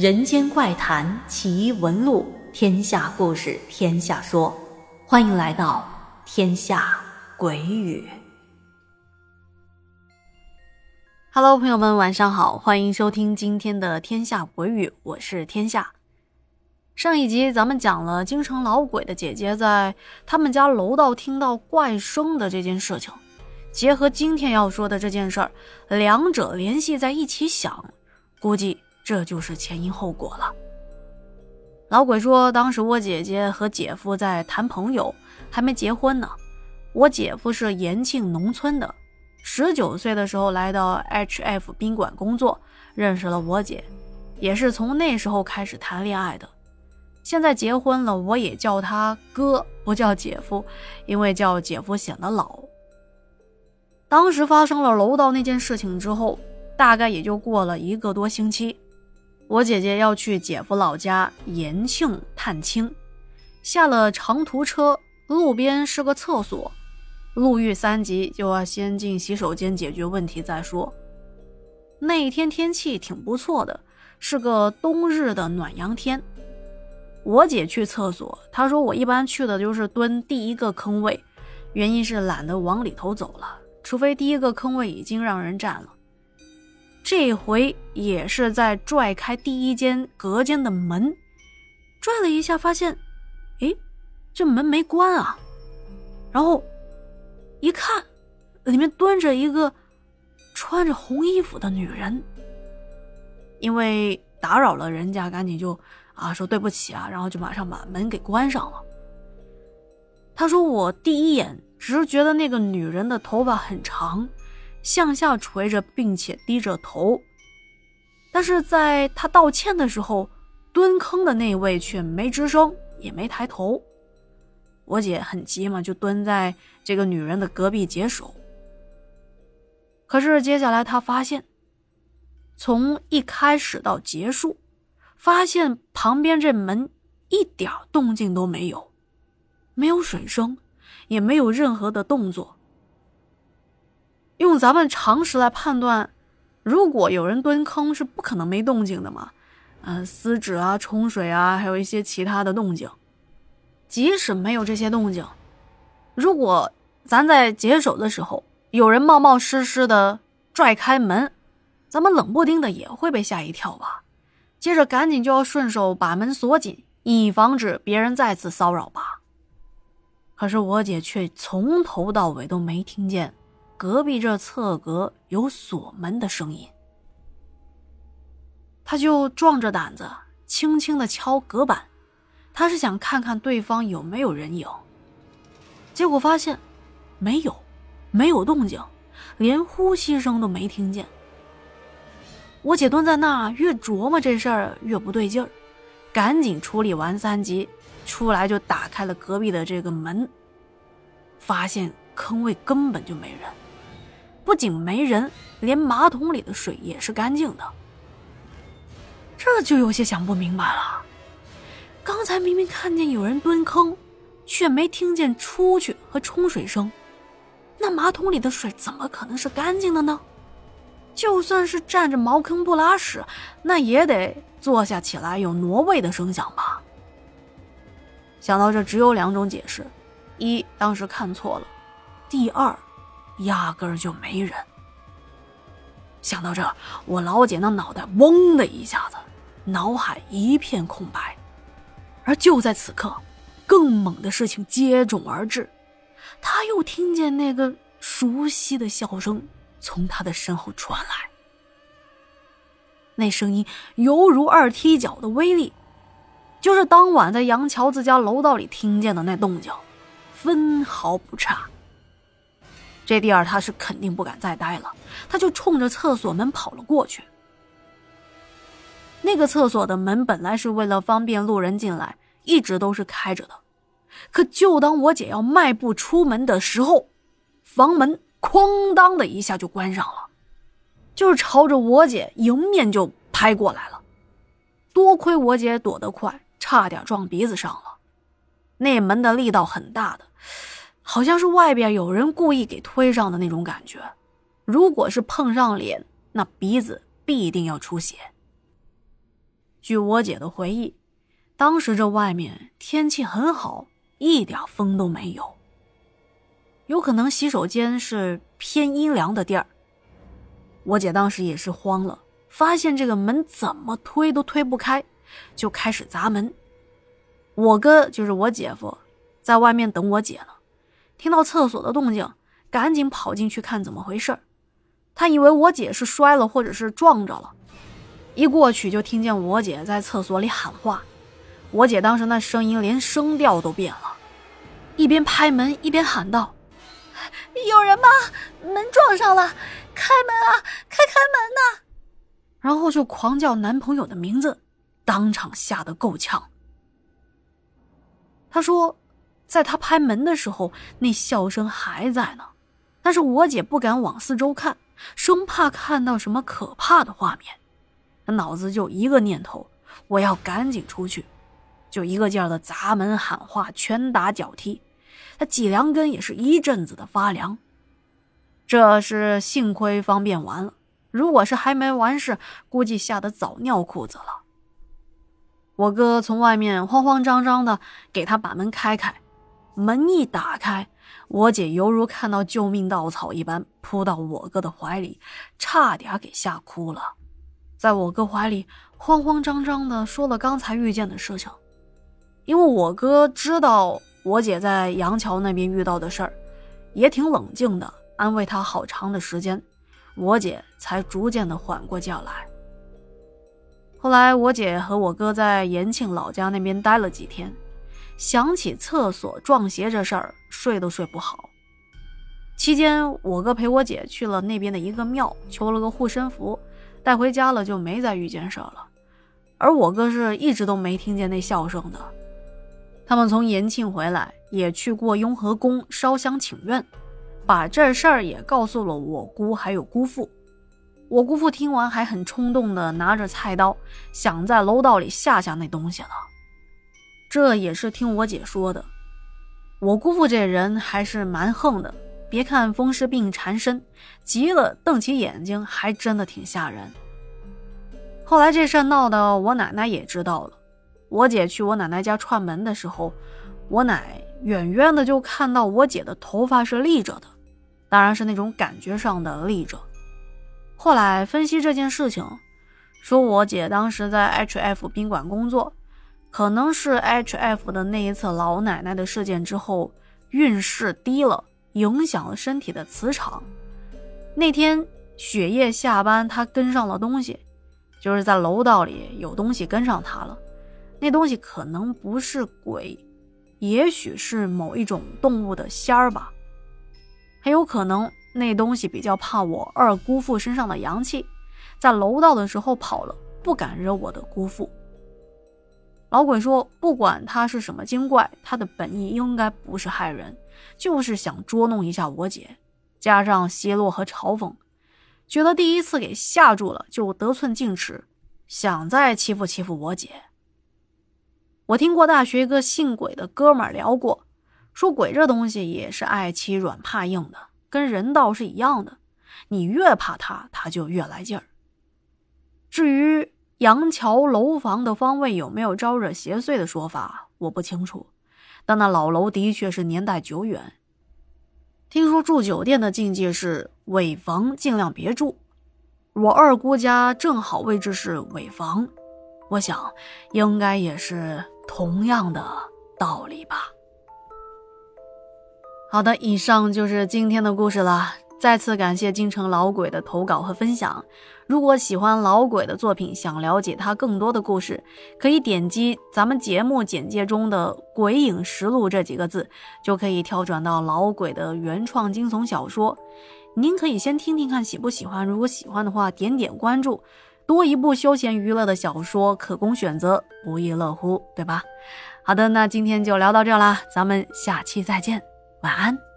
人间怪谈奇闻录，天下故事天下说，欢迎来到天下鬼语。Hello，朋友们，晚上好，欢迎收听今天的天下鬼语，我是天下。上一集咱们讲了京城老鬼的姐姐在他们家楼道听到怪声的这件事情，结合今天要说的这件事儿，两者联系在一起想，估计。这就是前因后果了。老鬼说，当时我姐姐和姐夫在谈朋友，还没结婚呢。我姐夫是延庆农村的，十九岁的时候来到 HF 宾馆工作，认识了我姐，也是从那时候开始谈恋爱的。现在结婚了，我也叫他哥，不叫姐夫，因为叫姐夫显得老。当时发生了楼道那件事情之后，大概也就过了一个多星期。我姐姐要去姐夫老家延庆探亲，下了长途车，路边是个厕所，路遇三急就要先进洗手间解决问题再说。那一天天气挺不错的，是个冬日的暖阳天。我姐去厕所，她说我一般去的就是蹲第一个坑位，原因是懒得往里头走了，除非第一个坑位已经让人占了。这回也是在拽开第一间隔间的门，拽了一下，发现，哎，这门没关啊。然后一看，里面蹲着一个穿着红衣服的女人。因为打扰了人家，赶紧就啊说对不起啊，然后就马上把门给关上了。他说：“我第一眼只是觉得那个女人的头发很长。”向下垂着，并且低着头，但是在他道歉的时候，蹲坑的那位却没吱声，也没抬头。我姐很急嘛，就蹲在这个女人的隔壁解手。可是接下来她发现，从一开始到结束，发现旁边这门一点动静都没有，没有水声，也没有任何的动作。用咱们常识来判断，如果有人蹲坑，是不可能没动静的嘛？嗯，撕纸啊、冲水啊，还有一些其他的动静。即使没有这些动静，如果咱在解手的时候有人冒冒失失的拽开门，咱们冷不丁的也会被吓一跳吧？接着赶紧就要顺手把门锁紧，以防止别人再次骚扰吧。可是我姐却从头到尾都没听见。隔壁这侧格有锁门的声音，他就壮着胆子轻轻的敲隔板，他是想看看对方有没有人影。结果发现没有，没有动静，连呼吸声都没听见。我姐蹲在那，越琢磨这事儿越不对劲儿，赶紧处理完三级，出来就打开了隔壁的这个门，发现坑位根本就没人。不仅没人，连马桶里的水也是干净的，这就有些想不明白了。刚才明明看见有人蹲坑，却没听见出去和冲水声，那马桶里的水怎么可能是干净的呢？就算是占着茅坑不拉屎，那也得坐下起来有挪位的声响吧？想到这，只有两种解释：一，当时看错了；第二。压根儿就没人。想到这，我老姐那脑袋嗡的一下子，脑海一片空白。而就在此刻，更猛的事情接踵而至，她又听见那个熟悉的笑声从她的身后传来。那声音犹如二踢脚的威力，就是当晚在杨乔子家楼道里听见的那动静，分毫不差。这地儿他是肯定不敢再待了，他就冲着厕所门跑了过去。那个厕所的门本来是为了方便路人进来，一直都是开着的。可就当我姐要迈步出门的时候，房门哐当的一下就关上了，就是朝着我姐迎面就拍过来了。多亏我姐躲得快，差点撞鼻子上了。那门的力道很大的。好像是外边有人故意给推上的那种感觉，如果是碰上脸，那鼻子必定要出血。据我姐的回忆，当时这外面天气很好，一点风都没有。有可能洗手间是偏阴凉的地儿。我姐当时也是慌了，发现这个门怎么推都推不开，就开始砸门。我哥就是我姐夫，在外面等我姐呢，听到厕所的动静，赶紧跑进去看怎么回事他以为我姐是摔了或者是撞着了，一过去就听见我姐在厕所里喊话。我姐当时那声音连声调都变了，一边拍门一边喊道：“有人吗？门撞上了，开门啊，开开门呐！”然后就狂叫男朋友的名字，当场吓得够呛。他说，在他拍门的时候，那笑声还在呢，但是我姐不敢往四周看，生怕看到什么可怕的画面。她脑子就一个念头：我要赶紧出去，就一个劲儿的砸门喊话，拳打脚踢，他脊梁根也是一阵子的发凉。这是幸亏方便完了，如果是还没完事，估计吓得早尿裤子了。我哥从外面慌慌张张的给他把门开开，门一打开，我姐犹如看到救命稻草一般扑到我哥的怀里，差点给吓哭了，在我哥怀里慌慌张张的说了刚才遇见的事情，因为我哥知道我姐在杨桥那边遇到的事儿，也挺冷静的安慰她好长的时间，我姐才逐渐的缓过劲来。后来，我姐和我哥在延庆老家那边待了几天，想起厕所撞邪这事儿，睡都睡不好。期间，我哥陪我姐去了那边的一个庙，求了个护身符，带回家了，就没再遇见事儿了。而我哥是一直都没听见那笑声的。他们从延庆回来，也去过雍和宫烧香请愿，把这事儿也告诉了我姑还有姑父。我姑父听完还很冲动的拿着菜刀，想在楼道里吓吓那东西呢。这也是听我姐说的。我姑父这人还是蛮横的，别看风湿病缠身，急了瞪起眼睛还真的挺吓人。后来这事闹得我奶奶也知道了。我姐去我奶奶家串门的时候，我奶远远的就看到我姐的头发是立着的，当然是那种感觉上的立着。后来分析这件事情，说我姐当时在 H F 宾馆工作，可能是 H F 的那一次老奶奶的事件之后运势低了，影响了身体的磁场。那天雪夜下班，他跟上了东西，就是在楼道里有东西跟上他了。那东西可能不是鬼，也许是某一种动物的仙儿吧，很有可能。那东西比较怕我二姑父身上的阳气，在楼道的时候跑了，不敢惹我的姑父。老鬼说，不管他是什么精怪，他的本意应该不是害人，就是想捉弄一下我姐，加上奚落和嘲讽，觉得第一次给吓住了，就得寸进尺，想再欺负欺负我姐。我听过大学一个姓鬼的哥们儿聊过，说鬼这东西也是爱欺软怕硬的。跟人道是一样的，你越怕他，他就越来劲儿。至于杨桥楼房的方位有没有招惹邪祟的说法，我不清楚。但那老楼的确是年代久远。听说住酒店的禁忌是尾房尽量别住，我二姑家正好位置是尾房，我想应该也是同样的道理吧。好的，以上就是今天的故事了。再次感谢京城老鬼的投稿和分享。如果喜欢老鬼的作品，想了解他更多的故事，可以点击咱们节目简介中的“鬼影实录”这几个字，就可以跳转到老鬼的原创惊悚小说。您可以先听听看喜不喜欢，如果喜欢的话，点点关注。多一部休闲娱乐的小说可供选择，不亦乐乎，对吧？好的，那今天就聊到这啦，咱们下期再见。晚安。